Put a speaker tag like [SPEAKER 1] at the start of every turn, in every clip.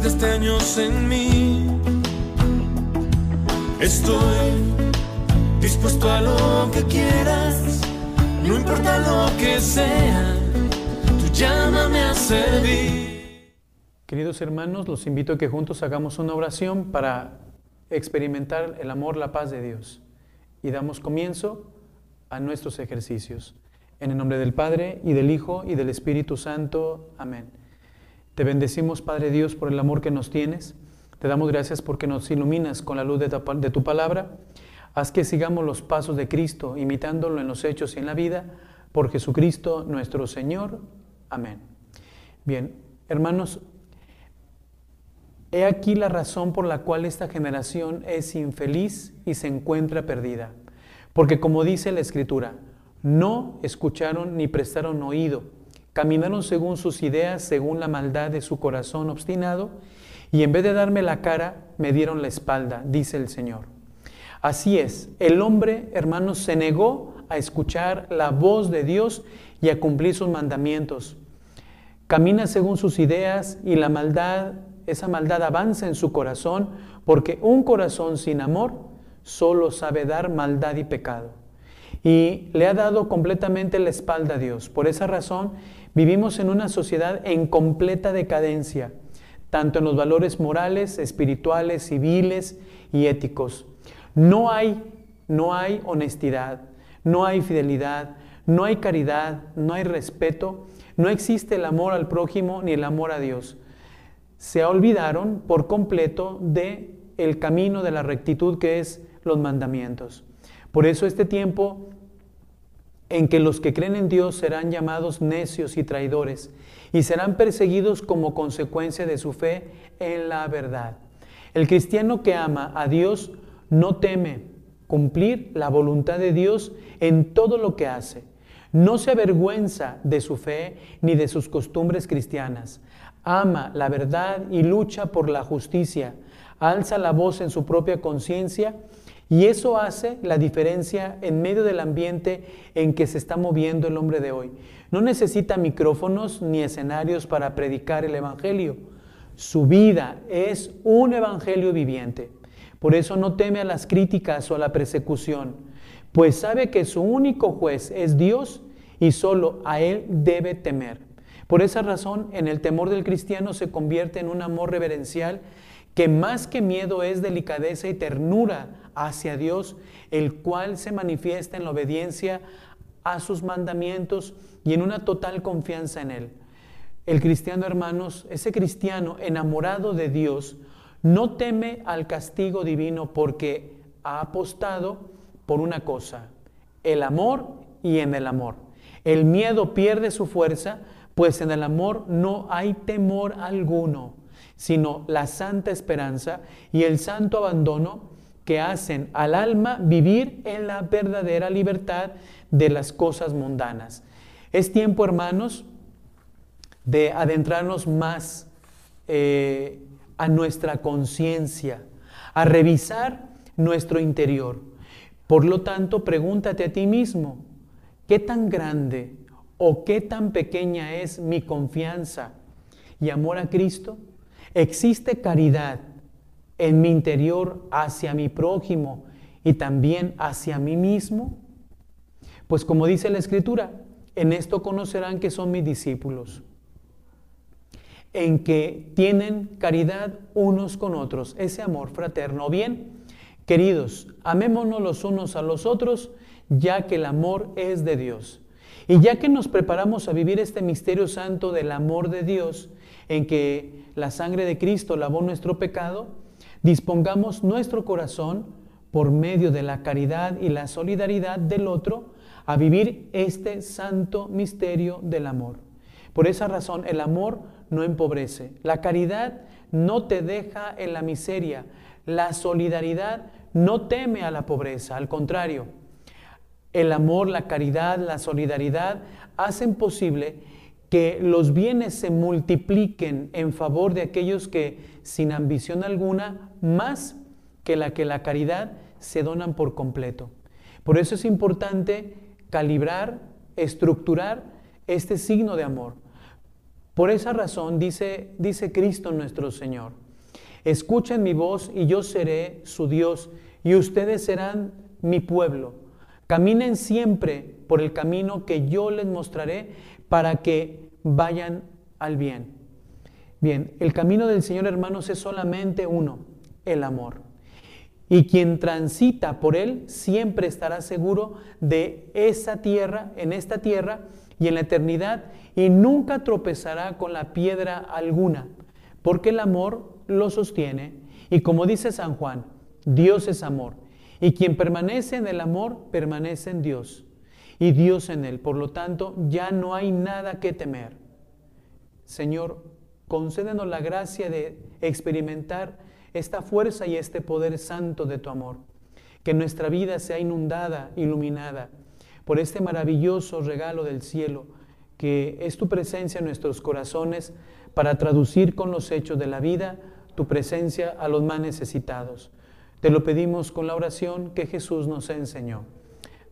[SPEAKER 1] desgaste años en mí. Estoy dispuesto a lo que quieras, no importa lo que sea, tú llámame a servir.
[SPEAKER 2] Queridos hermanos, los invito a que juntos hagamos una oración para experimentar el amor, la paz de Dios. Y damos comienzo a nuestros ejercicios. En el nombre del Padre, y del Hijo, y del Espíritu Santo. Amén. Te bendecimos, Padre Dios, por el amor que nos tienes. Te damos gracias porque nos iluminas con la luz de tu, palabra. Haz que sigamos los pasos de Cristo, imitándolo en los hechos y en la vida, por Jesucristo nuestro Señor. Amén. Bien, hermanos, he aquí la razón por la cual esta generación es infeliz y se encuentra perdida. Porque como dice la Escritura, no escucharon ni prestaron oído, caminaron según sus ideas, según la maldad de su corazón obstinado, y en vez de darme la cara, me dieron la espalda, dice el Señor. Así es, el hombre, hermanos, se negó a escuchar la voz de Dios y a cumplir sus mandamientos. Camina según sus ideas y la maldad, esa maldad avanza en su corazón, porque un corazón sin amor solo sabe dar maldad y pecado. Y le ha dado completamente la espalda a Dios. Por esa razón, vivimos en una sociedad en completa decadencia, tanto en los valores morales, espirituales, civiles y éticos. No hay, no hay honestidad, no hay fidelidad, no hay caridad, no hay respeto, no existe el amor al prójimo ni el amor a Dios. Se olvidaron por completo de el camino de la rectitud que es los mandamientos. Por eso este tiempo en que los que creen en Dios serán llamados necios y traidores y serán perseguidos como consecuencia de su fe en la verdad. El cristiano que ama a Dios no teme cumplir la voluntad de Dios en todo lo que hace. No se avergüenza de su fe ni de sus costumbres cristianas. Ama la verdad y lucha por la justicia. Alza la voz en su propia conciencia y eso hace la diferencia en medio del ambiente en que se está moviendo el hombre de hoy. No necesita micrófonos ni escenarios para predicar el Evangelio. Su vida es un Evangelio viviente. Por eso no teme a las críticas o a la persecución, pues sabe que su único juez es Dios y solo a Él debe temer. Por esa razón, en el temor del cristiano se convierte en un amor reverencial que más que miedo es delicadeza y ternura hacia Dios, el cual se manifiesta en la obediencia a sus mandamientos y en una total confianza en Él. El cristiano, hermanos, ese cristiano enamorado de Dios, no teme al castigo divino porque ha apostado por una cosa, el amor y en el amor. El miedo pierde su fuerza, pues en el amor no hay temor alguno, sino la santa esperanza y el santo abandono que hacen al alma vivir en la verdadera libertad de las cosas mundanas. Es tiempo, hermanos, de adentrarnos más eh, a nuestra conciencia, a revisar nuestro interior. Por lo tanto, pregúntate a ti mismo, ¿qué tan grande o qué tan pequeña es mi confianza y amor a Cristo? ¿Existe caridad en mi interior hacia mi prójimo y también hacia mí mismo? Pues como dice la Escritura, en esto conocerán que son mis discípulos. en que tienen caridad unos con otros, ese amor fraterno. Bien, queridos, amémonos los unos a los otros, ya que el amor es de Dios. Y ya que nos preparamos a vivir este misterio santo del amor de Dios, en que la sangre de Cristo lavó nuestro pecado, dispongamos nuestro corazón por medio de la caridad y la solidaridad del otro a vivir este santo misterio del amor. Por esa razón el amor no empobrece, la caridad no te deja en la miseria, la solidaridad no teme a la pobreza, al contrario, el amor, la caridad, la solidaridad hacen posible que los bienes se multipliquen en favor de aquellos que sin ambición alguna, más que la que la caridad, se donan por completo. Por eso es importante calibrar, estructurar este signo de amor. Por esa razón dice, dice Cristo nuestro Señor, escuchen mi voz y yo seré su Dios y ustedes serán mi pueblo. Caminen siempre por el camino que yo les mostraré para que vayan al bien. Bien, el camino del Señor hermanos es solamente uno, el amor. Y quien transita por él siempre estará seguro de esa tierra, en esta tierra y en la eternidad, y nunca tropezará con la piedra alguna, porque el amor lo sostiene. Y como dice San Juan, Dios es amor, y quien permanece en el amor permanece en Dios, y Dios en él. Por lo tanto, ya no hay nada que temer. Señor, concédenos la gracia de experimentar esta fuerza y este poder santo de tu amor. Que nuestra vida sea inundada, iluminada por este maravilloso regalo del cielo, que es tu presencia en nuestros corazones para traducir con los hechos de la vida tu presencia a los más necesitados. Te lo pedimos con la oración que Jesús nos enseñó.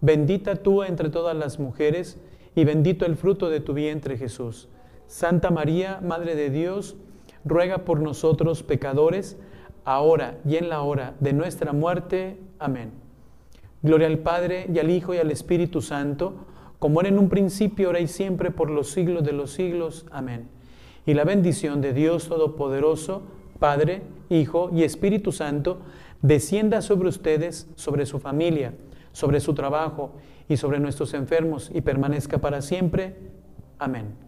[SPEAKER 2] bendita tú entre todas las mujeres, y bendito el fruto de tu vientre Jesús. Santa María, Madre de Dios, ruega por nosotros pecadores, ahora y en la hora de nuestra muerte. Amén. Gloria al Padre y al Hijo y al Espíritu Santo, como era en un principio, ahora y siempre, por los siglos de los siglos. Amén. Y la bendición de Dios Todopoderoso, Padre, Hijo y Espíritu Santo, descienda sobre ustedes, sobre su familia, sobre su trabajo y sobre nuestros enfermos y permanezca para siempre. Amén.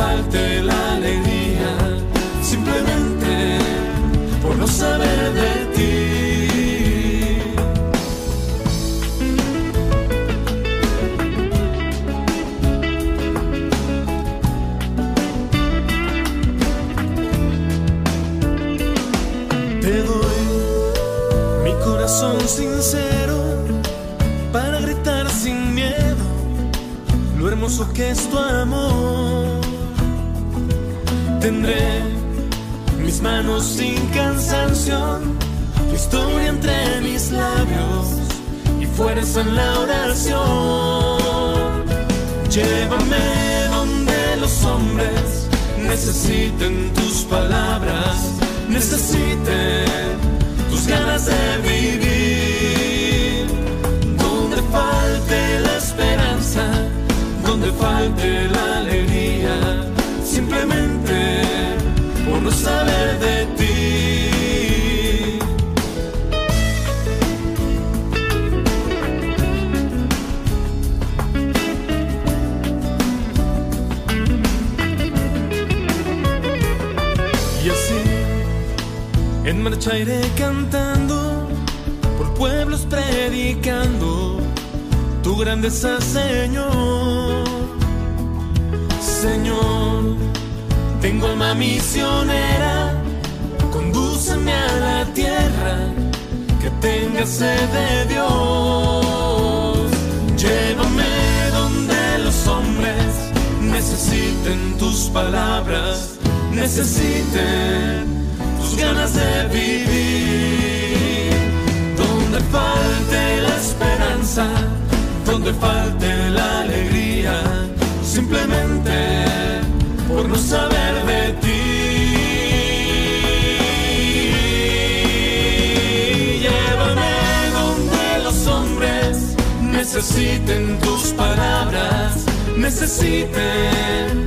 [SPEAKER 1] falte la alegría, simplemente por no saber de ti. Te doy mi corazón sincero para gritar sin miedo lo hermoso que es tu amor. Tendré mis manos sin cansancio, tu historia entre mis labios y fuerza en la oración. Llévame donde los hombres necesiten tus palabras, necesiten tus ganas de vivir. Donde falte la esperanza, donde falte la alegría, simplemente por no saber de ti. Y así, en marcha iré cantando, por pueblos predicando tu grandeza, Señor. Señor, tengo alma misionera, condúceme a la tierra que tenga sed de Dios. Llévame donde los hombres necesiten tus palabras, necesiten tus ganas de vivir. Donde falte la esperanza, donde falte la alegría, simplemente por no saber de ti. Llévame donde los hombres necesiten tus palabras, necesiten